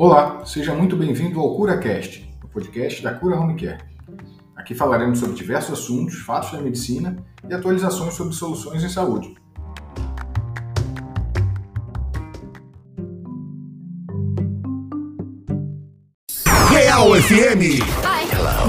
Olá, seja muito bem-vindo ao CuraCast, o podcast da Cura Home Care. Aqui falaremos sobre diversos assuntos, fatos da medicina e atualizações sobre soluções em saúde. FM.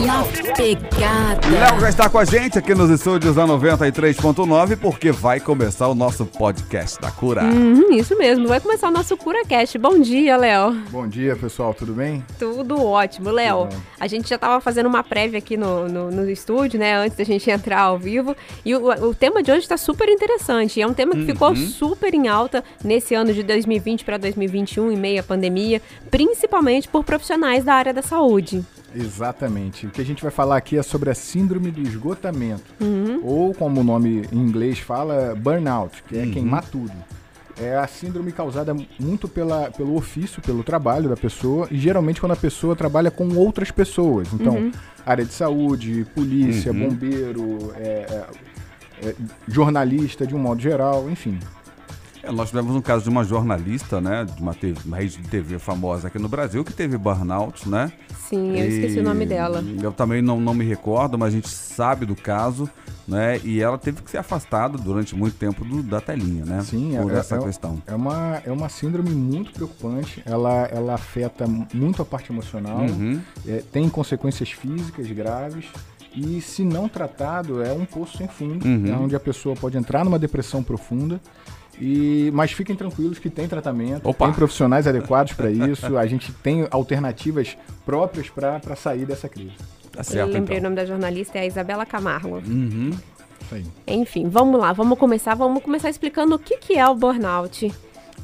Na pegada. Léo já está com a gente aqui nos estúdios da 93.9 porque vai começar o nosso podcast da Cura. Uhum, isso mesmo, vai começar o nosso CuraCast. Bom dia, Léo. Bom dia, pessoal, tudo bem? Tudo ótimo. Léo, a gente já estava fazendo uma prévia aqui no, no, no estúdio, né, antes da gente entrar ao vivo. E o, o tema de hoje está super interessante. É um tema que ficou super em alta nesse ano de 2020 para 2021, em meio à pandemia, principalmente por profissionais da área da saúde. Exatamente. O que a gente vai falar aqui é sobre a síndrome do esgotamento, Uhum. ou como o nome em inglês fala, burnout, que é queimar tudo. É a síndrome causada muito pela, pelo ofício, pelo trabalho da pessoa, e geralmente quando a pessoa trabalha com outras pessoas. Então, área de saúde, polícia, Uhum. bombeiro, é, é, é, jornalista de um modo geral, enfim. É, nós tivemos um caso de uma jornalista, né, de uma, TV, uma rede de TV famosa aqui no Brasil que teve burnout, né? Sim, eu esqueci o nome E dela. Eu também não, não me recordo, mas a gente sabe do caso, né? E ela teve que ser afastada durante muito tempo do- da telinha, né? Sim, por é- essa é- questão. É uma, é uma síndrome muito preocupante. Ela, ela afeta muito a parte emocional, Uhum. é, tem consequências físicas graves. E se não tratado, é um poço sem fundo, Uhum. é onde a pessoa pode entrar numa depressão profunda. E, mas fiquem tranquilos que tem tratamento, Opa! tem profissionais adequados para isso, a gente tem alternativas próprias para sair dessa crise. Tá Eu certo, lembrei o então. nome da jornalista, é a Isabela Camargo. Uhum. Enfim, vamos lá, vamos começar, vamos começar explicando o que, que é o burnout.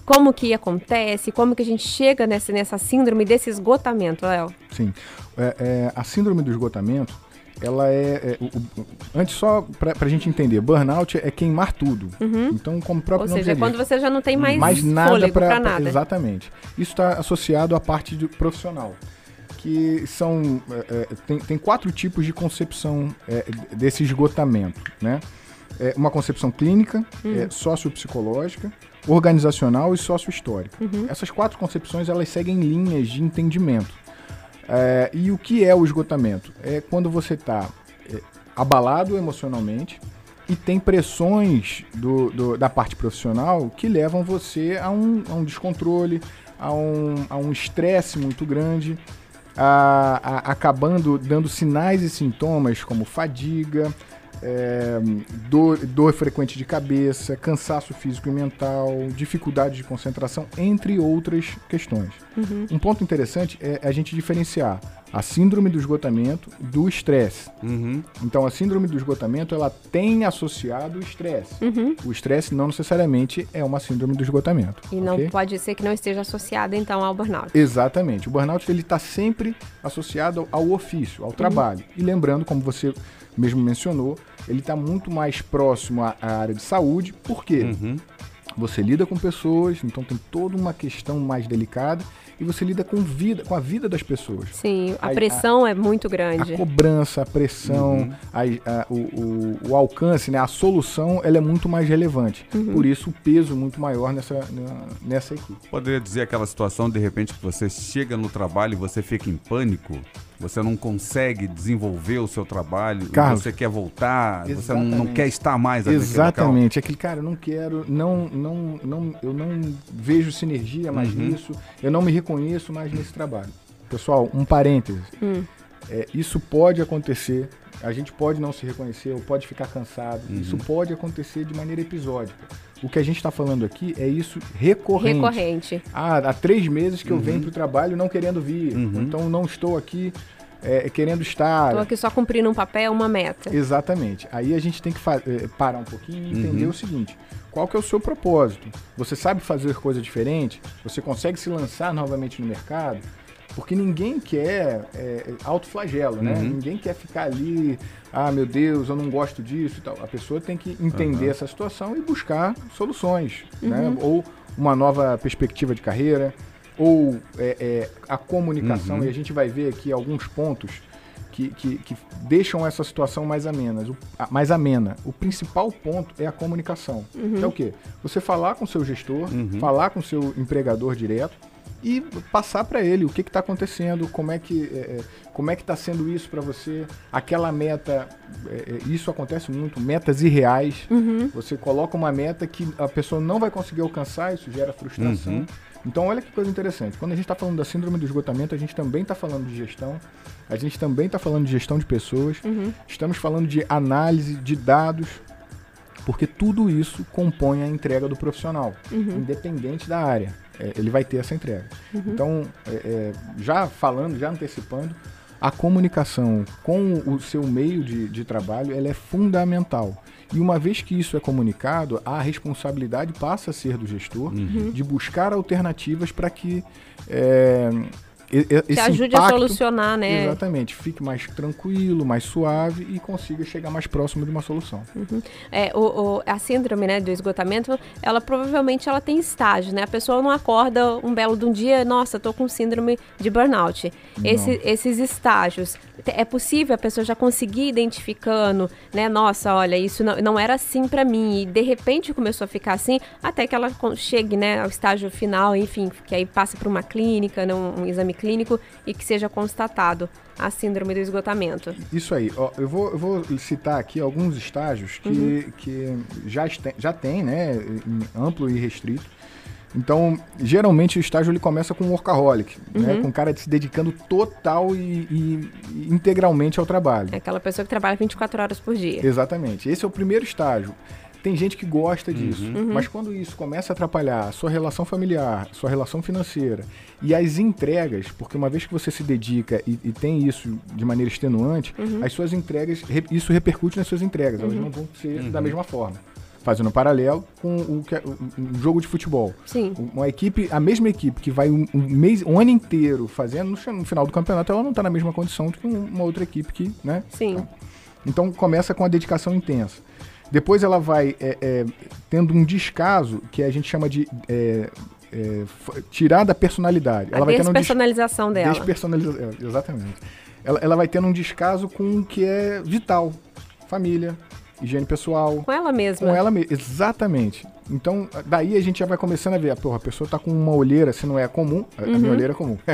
Como que acontece, como que a gente chega nessa, nessa síndrome desse esgotamento, Léo. Sim. É, é, a síndrome do esgotamento, ela é. é, o- o- antes, só para a gente entender, burnout é queimar tudo. Então, como o próprio Ou seja, é quando você já não tem mais, mais nada para pra nada. Exatamente. Isso está associado à parte de profissional. Que são. é, é, tem, tem quatro tipos de concepção é, desse esgotamento. Né? É uma concepção clínica, Hum. é, sociopsicológica, organizacional e sociohistórica. Uhum. Essas quatro concepções elas seguem linhas de entendimento. É, e o que é o esgotamento? É quando você está abalado emocionalmente e tem pressões do- do- da parte profissional que levam você a um, a um descontrole, a um a um estresse muito grande, a- a- acabando dando sinais e sintomas como fadiga, é, dor, dor frequente de cabeça, cansaço físico e mental, dificuldade de concentração, entre outras questões. Um ponto interessante é a gente diferenciar a síndrome do esgotamento do estresse. Uhum. Então, a síndrome do esgotamento ela tem associado o estresse. Uhum. O estresse não necessariamente é uma síndrome do esgotamento. E não ok? pode ser que não esteja associada, então, ao burnout. Exatamente. O burnout ele está sempre associado ao ofício, ao trabalho. E lembrando, como você mesmo mencionou, ele está muito mais próximo à, à área de saúde, porque Uhum. você lida com pessoas, então tem toda uma questão mais delicada e você lida com vida, com a vida das pessoas. Sim, a A- pressão é muito A grande. cobrança, a pressão, Uhum. a- a- o, o- o alcance, né, a solução, ela é muito mais relevante. Uhum. Por isso, o peso muito maior nessa, na- nessa equipe. Poderia dizer aquela situação, de repente, que você chega no trabalho e você fica em pânico? Você não consegue desenvolver o seu trabalho? Carlos, você quer voltar? Você não, não exatamente. quer estar mais ali? Exatamente. Aquele cara, eu não quero, não, não, não, eu não vejo sinergia mais Uhum. nisso, eu não me reconheço mais nesse trabalho. Pessoal, um parêntese. Hum. É, isso pode acontecer, a gente pode não se reconhecer, ou pode ficar cansado. Uhum. Isso pode acontecer de maneira episódica. O que a gente está falando aqui é isso recorrente. Recorrente. Ah, há três meses que eu venho para o trabalho não querendo vir, Uhum. então não estou aqui é, querendo estar. Estou aqui só cumprindo um papel, uma meta. Exatamente. Aí a gente tem que eh, parar um pouquinho e entender Uhum. o seguinte: qual que é o seu propósito? Você sabe fazer coisa diferente? Você consegue se lançar novamente no mercado? Porque ninguém quer é, autoflagelo, né? Uhum. Ninguém quer ficar ali, ah, meu Deus, eu não gosto disso e tal. A pessoa tem que entender Uhum. essa situação e buscar soluções, né? Ou uma nova perspectiva de carreira, ou é, é, a comunicação. Uhum. E a gente vai ver aqui alguns pontos que, que, que deixam essa situação mais amena. O, a- mais amena. O principal ponto é a comunicação. Que é o quê? Você falar com o seu gestor, Uhum. falar com o seu empregador direto e passar para ele o que está acontecendo, como é que é, é como é que está sendo isso para você, aquela meta, é, é, isso acontece muito, metas irreais. Uhum. Você coloca uma meta que a pessoa não vai conseguir alcançar, isso gera frustração. Uhum. Então, olha que coisa interessante. Quando a gente está falando da síndrome do esgotamento, a gente também está falando de gestão, a gente também está falando de gestão de pessoas, uhum. estamos falando de análise de dados, porque tudo isso compõe a entrega do profissional, uhum. independente da área. É, ele vai ter essa entrega. Uhum. Então, é, é, já falando, já antecipando, a comunicação com o seu meio de, de trabalho ela é fundamental. E uma vez que isso é comunicado, a responsabilidade passa a ser do gestor uhum. de buscar alternativas para que é, que ajude impacto, a solucionar, né? Exatamente, fique mais tranquilo, mais suave e consiga chegar mais próximo de uma solução. Uhum. É, o, o, a síndrome né, do esgotamento, ela provavelmente ela tem estágio, né? A pessoa não acorda um belo de um dia, nossa, tô com síndrome de burnout. Esse, esses estágios, é possível a pessoa já conseguir identificando, né? Nossa, olha, isso não, não era assim para mim e de repente começou a ficar assim, até que ela chegue, né, ao estágio final, enfim, que aí passa por uma clínica, né, um, um exame clínico e que seja constatado a síndrome do esgotamento. Isso aí. Ó, eu, vou, eu vou citar aqui alguns estágios que, uhum. que já, já tem, né, amplo e restrito. Então, geralmente o estágio ele começa com um workaholic, né, uhum. né, com o cara se dedicando total e, e, e, integralmente ao trabalho. É aquela pessoa que trabalha 24 horas por dia. Exatamente. Esse é o primeiro estágio. Tem gente que gosta disso, uhum. mas quando isso começa a atrapalhar a sua relação familiar, sua relação financeira e as entregas, porque uma vez que você se dedica e, e tem isso de maneira extenuante, uhum. as suas entregas, isso repercute nas suas entregas, elas uhum. não vão ser da uhum. mesma forma fazendo um paralelo com o que é, um jogo de futebol. Sim. Uma equipe, a mesma equipe que vai um, um mês, um ano inteiro fazendo, no, final do campeonato, ela não está na mesma condição do que uma outra equipe que, né? Sim. Então, então começa com a dedicação intensa. Depois ela vai é, é, tendo um descaso que a gente chama de é, é tirar da personalidade. A ela vai despersonalização um des... dela. Despersonalização, é, exatamente. Ela, ela vai tendo um descaso com o que é vital. Família, higiene pessoal. Com ela mesma. Com ela mesma, exatamente. Então, daí a gente já vai começando a ver, porra, a pessoa tá com uma olheira, se não é comum, a uhum. minha olheira é comum.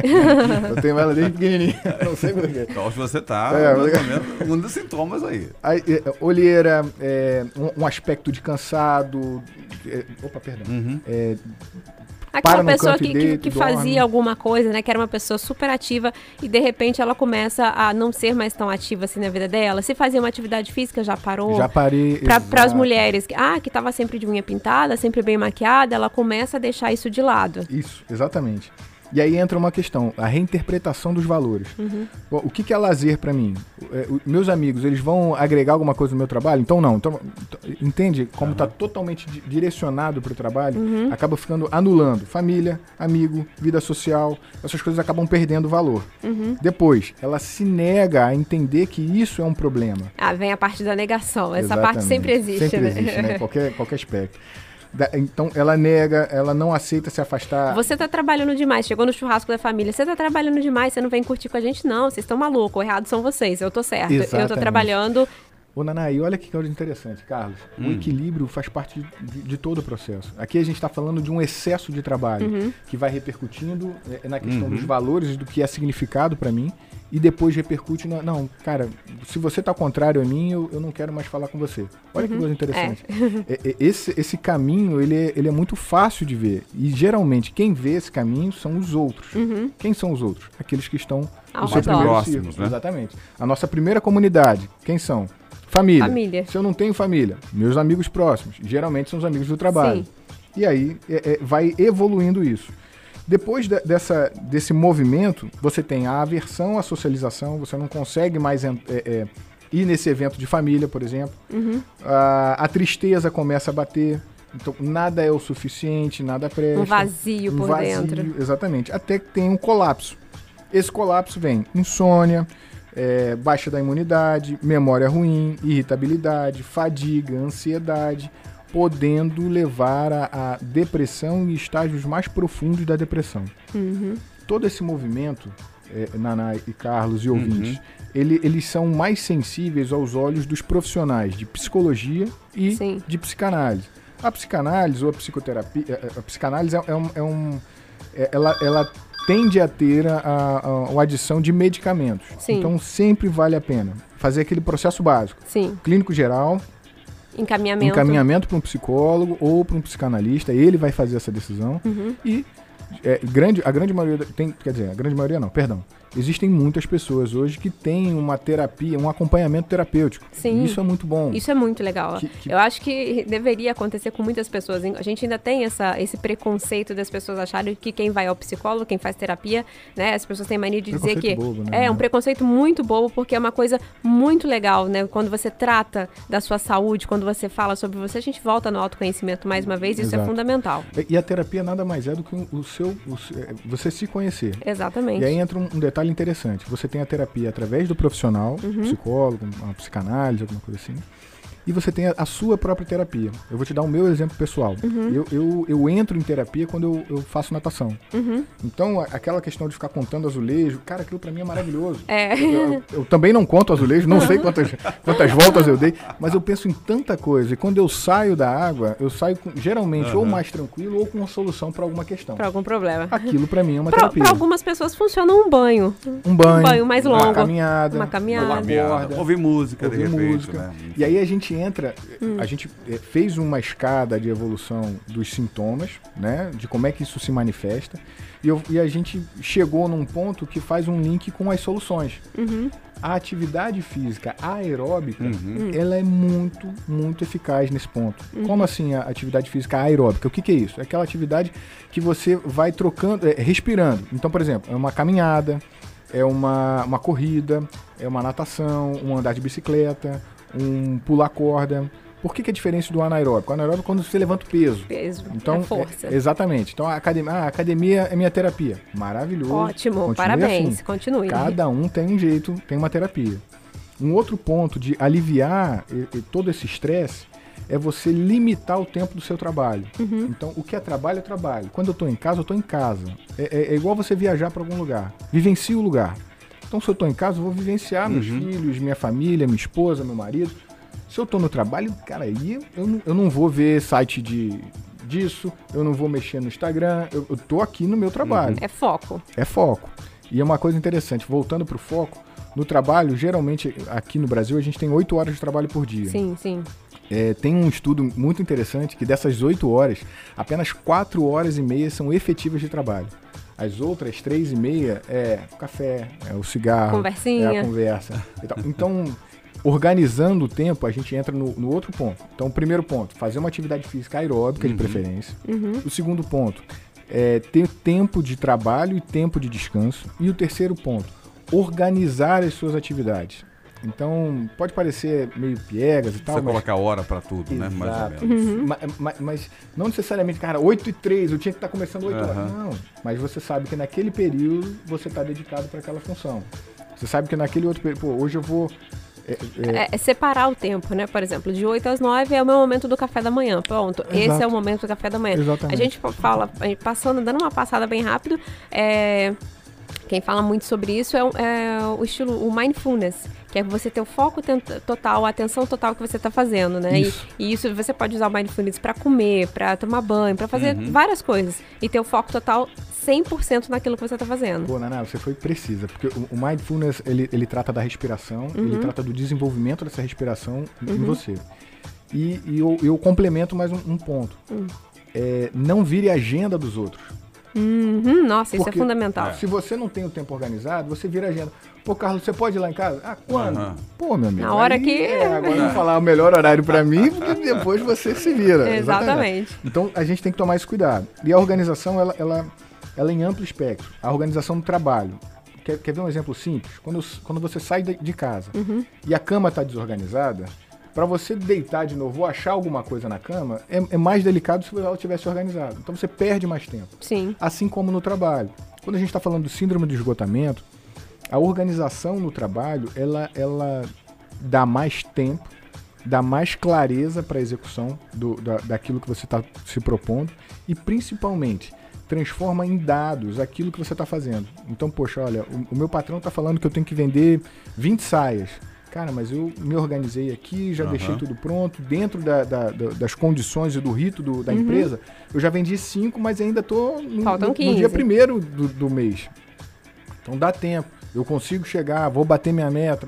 eu tenho ela desde pequenininha, não sei porquê. Então, se você tá, é, mas... um dos sintomas aí. aí é, olheira, é, um, um, aspecto de cansado, é, opa, perdão, uhum. Aquela pessoa que, que, que fazia alguma coisa, né? Que era uma pessoa super ativa e de repente ela começa a não ser mais tão ativa assim na vida dela. Se fazia uma atividade física, já parou. Já parei. Para as mulheres, ah, que estava sempre de unha pintada, sempre bem maquiada, ela começa a deixar isso de lado. Isso, exatamente. E aí entra uma questão, a reinterpretação dos valores. Uhum. O que, que é lazer para mim? É, meus amigos, eles vão agregar alguma coisa no meu trabalho? Então não. Então, entende como está uhum. totalmente direcionado para o trabalho? Uhum. Acaba ficando anulando. Família, amigo, vida social, essas coisas acabam perdendo valor. Uhum. Depois, ela se nega a entender que isso é um problema. Ah, vem a parte da negação. Essa Exatamente. parte sempre existe. Sempre né? existe, né? Qualquer, qualquer aspecto. Então ela nega, ela não aceita se afastar. Você tá trabalhando demais, chegou no churrasco da família, você tá trabalhando demais, você não vem curtir com a gente, não. Vocês estão malucos, o errado são vocês, eu tô certo. Exatamente. Eu tô trabalhando. Ô, Nanai, olha que coisa interessante, Carlos. Hum. O equilíbrio faz parte de, de, todo o processo. Aqui a gente está falando de um excesso de trabalho uhum. que vai repercutindo é, na questão uhum. dos valores, do que é significado para mim e depois repercute na, não, cara, se você tá contrário a mim, eu, eu não quero mais falar com você. Olha uhum. que coisa interessante. É. é. É, esse, esse caminho, ele é, ele é muito fácil de ver. E geralmente quem vê esse caminho são os outros. Uhum. Quem são os outros? Aqueles que estão Ao no seu primeiro próximos, círculo. Né? Exatamente. A nossa primeira comunidade, quem são? Família. família. Se eu não tenho família, meus amigos próximos, geralmente são os amigos do trabalho. Sim. E aí é, é vai evoluindo isso. Depois de, dessa, desse movimento, você tem a aversão à socialização, você não consegue mais é, é, ir nesse evento de família, por exemplo. Uhum. A, a tristeza começa a bater. Então, nada é o suficiente, nada presta. Um vazio um por vazio, dentro. Exatamente. Até que tem um colapso. Esse colapso vem insônia, é, baixa da imunidade, memória ruim, irritabilidade, fadiga, ansiedade, podendo levar a, a depressão e estágios mais profundos da depressão. Uhum. Todo esse movimento, é, Naná e Carlos e uhum. ouvintes, uhum. ele, eles são mais sensíveis aos olhos dos profissionais de psicologia e Sim. de psicanálise. A psicanálise ou a psicoterapia, a, a psicanálise é, é, um, é um é, ela, ela tende a ter a, a, a adição de medicamentos. Sim. Então sempre vale a pena fazer aquele processo básico. Sim. Clínico geral, Encaminhamento. encaminhamento para um psicólogo ou para um psicanalista, ele vai fazer essa decisão. Uhum. E é, grande, a grande maioria, tem, quer dizer, a grande maioria não, perdão. Existem muitas pessoas hoje que têm uma terapia, um acompanhamento terapêutico. Sim. Isso é muito bom. Isso é muito legal. Que- que- Eu acho que deveria acontecer com muitas pessoas. A gente ainda tem essa, esse preconceito das pessoas acharem que quem vai ao psicólogo, quem faz terapia, né? As pessoas têm mania de dizer que bobo, né? é um preconceito muito bobo, porque é uma coisa muito legal, né? Quando você trata da sua saúde, quando você fala sobre você, a gente volta no autoconhecimento mais uma vez, isso é Exato. fundamental. E a terapia nada mais é do que o seu, o se- é, você se conhecer. Exatamente. E aí entra um, um detalhe interessante. Você tem a terapia através do profissional, Uhum. psicólogo, uma psicanálise, alguma coisa assim. E você tem a, a sua própria terapia. Eu vou te dar o meu exemplo pessoal. Uhum. Eu, eu, eu entro em terapia quando eu, eu faço natação. Uhum. Então, a- aquela questão de ficar contando azulejo, cara, aquilo pra mim é maravilhoso. É. Eu, eu também não conto azulejo, não sei quantas, quantas voltas eu dei, mas eu penso em tanta coisa. E quando eu saio da água, eu saio com- geralmente ou Aham. mais tranquilo ou com uma solução pra alguma questão. Pra algum problema. Aquilo pra mim é uma Pra, terapia. pra algumas pessoas funciona um banho. Um banho, um banho mais uma longo. caminhada, Uma caminhada. uma Caminhada, borda. Ouvir música, ouvir de repente, música. né? E aí a gente entra, Hum. a gente eh, fez uma escada de evolução dos sintomas, né? De como é que isso se manifesta. E, eu- e a gente chegou num ponto que faz um link com as soluções. Uhum. A atividade física aeróbica, Uhum. ela é muito, muito eficaz nesse ponto. Como assim a atividade física aeróbica? O que, que é isso? É aquela atividade que você vai trocando, é, respirando. Então, por exemplo, é uma caminhada, é uma, uma corrida, é uma natação, um andar de bicicleta, um pular corda. Por que, que é diferente do anaeróbico? O anaeróbico é quando você levanta o peso. Peso. Então, é força. é- exatamente. Então, a academia, ah, a academia é minha terapia. Maravilhoso. Ótimo, Continue parabéns. assim. Continue. Cada um tem um jeito, tem uma terapia. Um outro ponto de aliviar e- e todo esse estresse é você limitar o tempo do seu trabalho. Uhum. Então, o que é trabalho é trabalho. Quando eu estou em casa, eu estou em casa. É, é- é igual você viajar para algum lugar. Vivencie o lugar. Então, se eu estou em casa, eu vou vivenciar meus Uhum. filhos, minha família, minha esposa, meu marido. Se eu estou no trabalho, cara, aí eu, não- eu não vou ver site de disso, eu não vou mexer no Instagram, eu, eu tô aqui no meu trabalho. É foco. É foco. E é uma coisa interessante, voltando para o foco, no trabalho, geralmente aqui no Brasil, a gente tem 8 horas de trabalho por dia. Sim, sim. É, tem um estudo muito interessante que dessas 8 horas, apenas 4 horas e meia são efetivas de trabalho. As outras 3 e meia é o café, é o cigarro, Conversinha. é a conversa. e tal. Então, organizando o tempo, a gente entra no, no outro ponto. Então, o primeiro ponto, fazer uma atividade física aeróbica de Uhum. preferência. Uhum. O segundo ponto é ter tempo de trabalho e tempo de descanso. E o terceiro ponto, organizar as suas atividades. Então, pode parecer meio piegas e tal, Você mas... coloca hora pra tudo, né? Mais ou Exato. menos. Ma- ma- Mas, não necessariamente, cara, 8 e 3, eu tinha que estar começando 8 horas. Aham. Não, mas você sabe que naquele período você está dedicado para aquela função. Você sabe que naquele outro período, pô, hoje eu vou... é, é, É, é separar o tempo, né? Por exemplo, de 8 às 9 é o meu momento do café da manhã. Pronto, esse Exato. é o momento do café da manhã. Exatamente. A gente fala, a passando, dando uma passada bem rápido, é, quem fala muito sobre isso é, o- é o estilo, o mindfulness, que é você ter o foco total, a atenção total que você está fazendo, né? E- Isso. E, isso você pode usar o mindfulness para comer, para tomar banho, para fazer Uhum. várias coisas. E ter o foco total 100% naquilo que você está fazendo. Pô, Naná, você foi precisa, porque o, o mindfulness, ele, ele trata da respiração, ele trata do desenvolvimento dessa respiração em- em você. E, e eu, eu complemento mais um, um ponto. É, não vire a agenda dos outros. Uhum, nossa, isso Porque- é fundamental. Se você não tem o tempo organizado, você vira a agenda. Pô, Carlos, você pode ir lá em casa? Ah, quando? Aham. Pô, meu amigo. Na hora aí, que- É, agora eu vou falar o melhor horário pra mim, porque depois você se vira. Exatamente. Então a gente tem que tomar esse cuidado. E a organização, ela, ela, ela é em amplo espectro. A organização do trabalho. Quer, quer ver um exemplo simples? Quando, quando você sai de, de casa Uhum. e a cama está desorganizada, para você deitar de novo ou achar alguma coisa na cama, é, é mais delicado se ela tivesse organizada. Então você perde mais tempo Sim. assim como no trabalho. Quando a gente está falando do síndrome do esgotamento, a organização no trabalho ela, ela dá mais tempo, dá mais clareza para a execução do, da, daquilo que você está se propondo e principalmente transforma em dados aquilo que você está fazendo. Então, poxa, olha, o, o meu patrão está falando que eu tenho que vender 20 saias. Cara, mas eu me organizei aqui, já uhum. deixei tudo pronto, dentro da, da, da, das condições e do rito do, da uhum. empresa, eu já vendi cinco, mas ainda estou no, no, no, dia primeiro do, do mês. Então dá tempo. Eu consigo chegar, vou bater minha meta.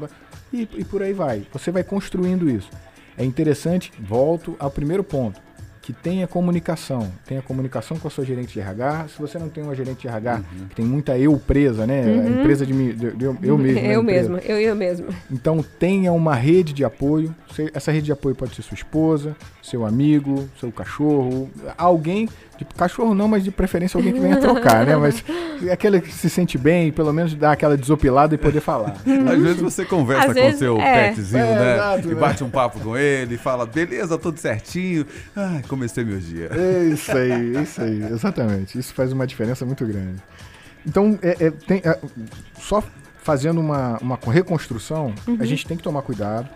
E, e por aí vai. Você vai construindo isso. É interessante, volto ao primeiro ponto que tenha comunicação, tenha comunicação com a sua gerente de RH. Se você não tem uma gerente de RH, uhum. que tem muita eu presa, né? Uhum. empresa de, de, de, eu, eu mesmo. Né? Eu mesmo, eu eu mesmo. Então tenha uma rede de apoio. Essa rede de apoio pode ser sua esposa, seu amigo, seu cachorro, alguém de cachorro não, mas de preferência alguém que venha trocar, né? Mas aquele que se sente bem, pelo menos dá aquela desopilada e poder falar. Às vezes você conversa Às com o seu é. petzinho, é, né? Exato, e né? bate um papo com ele, fala, beleza, tudo certinho. Ai, comecei meu dia. É isso aí, isso aí, exatamente. Isso faz uma diferença muito grande. Então, é, é, tem, é, só fazendo uma, uma reconstrução, uhum. a gente tem que tomar cuidado.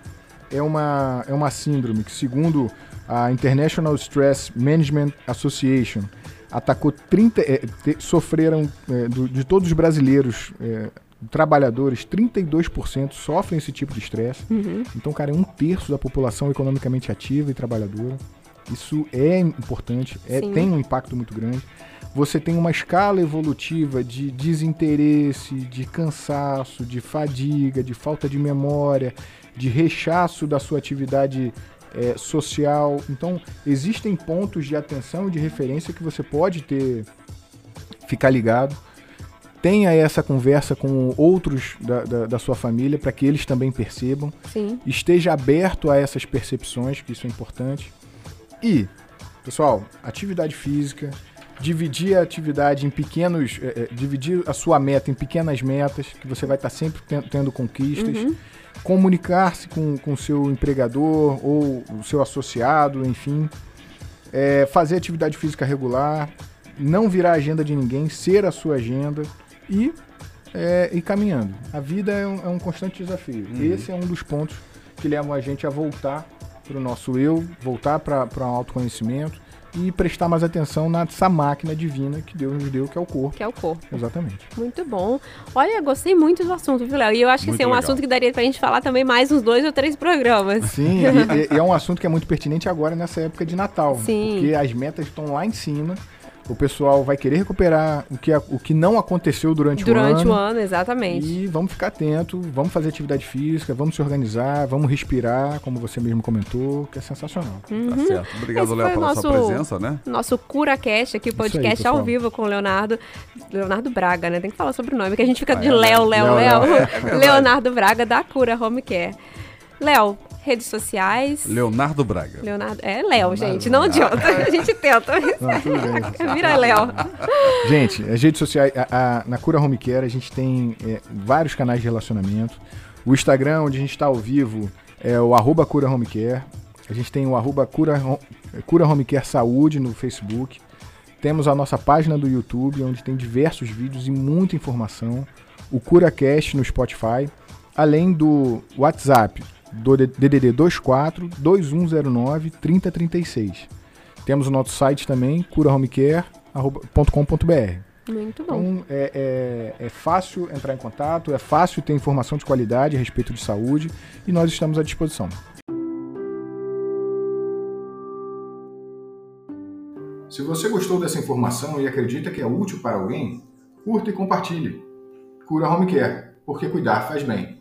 É uma, é uma síndrome que, segundo a International Stress Management Association atacou 30, é, te, sofreram é, do, de todos os brasileiros é, trabalhadores, 32% sofrem esse tipo de estresse. Uhum. Então, cara, é um terço da população economicamente ativa e trabalhadora. Isso é importante, é, tem um impacto muito grande. Você tem uma escala evolutiva de desinteresse, de cansaço, de fadiga, de falta de memória, de rechaço da sua atividade é, social. Então, existem pontos de atenção e de referência que você pode ter, ficar ligado. Tenha essa conversa com outros da, da, da sua família para que eles também percebam. Sim. Esteja aberto a essas percepções, que isso é importante. E, pessoal, atividade física, dividir a atividade em pequenos. É, é, dividir a sua meta em pequenas metas, que você vai estar sempre tendo conquistas. Uhum comunicar-se com o seu empregador ou o seu associado, enfim, é, fazer atividade física regular, não virar agenda de ninguém, ser a sua agenda e é, ir caminhando. A vida é um, é um constante desafio. Uhum. Esse é um dos pontos que levam a gente a voltar para o nosso eu, voltar para um autoconhecimento e prestar mais atenção nessa máquina divina que Deus nos deu, que é o corpo. Que é o corpo. Exatamente. Muito bom. Olha, gostei muito do assunto, viu, Léo? E eu acho que esse é um legal. assunto que daria pra gente falar também mais uns dois ou três programas. Sim, e, e é um assunto que é muito pertinente agora nessa época de Natal. Sim. Porque as metas estão lá em cima o pessoal vai querer recuperar o que, o que não aconteceu durante, durante o ano. Durante o ano, exatamente. E vamos ficar atento, vamos fazer atividade física, vamos se organizar, vamos respirar, como você mesmo comentou, que é sensacional. Uhum. Tá certo. Obrigado, Léo, pela nosso, sua presença, né? Nosso CuraCast aqui, podcast aí, ao vivo com o Leonardo. Leonardo Braga, né? Tem que falar sobre o nome, que a gente fica ah, de é, Léo, Léo, Léo. É, é Leonardo Braga da Cura Home Care. Léo, redes sociais. Leonardo Braga. Leonardo, é Léo, gente, não adianta. A gente tenta. Não. Vira Léo. Gente, as redes sociais, a, a, na Cura Home Care a gente tem é, vários canais de relacionamento. O Instagram, onde a gente está ao vivo, é o arroba Cura Home Care. A gente tem o arroba Cura, Cura Home Care Saúde no Facebook. Temos a nossa página do YouTube, onde tem diversos vídeos e muita informação. O CuraCast no Spotify. Além do WhatsApp, do DDD 24 2109 3036. Temos o nosso site também, curahomecare.com.br. Muito bom. Então, é, é, é, fácil entrar em contato, é fácil ter informação de qualidade a respeito de saúde e nós estamos à disposição. Se você gostou dessa informação e acredita que é útil para alguém, curta e compartilhe. Cura Home Care, porque cuidar faz bem.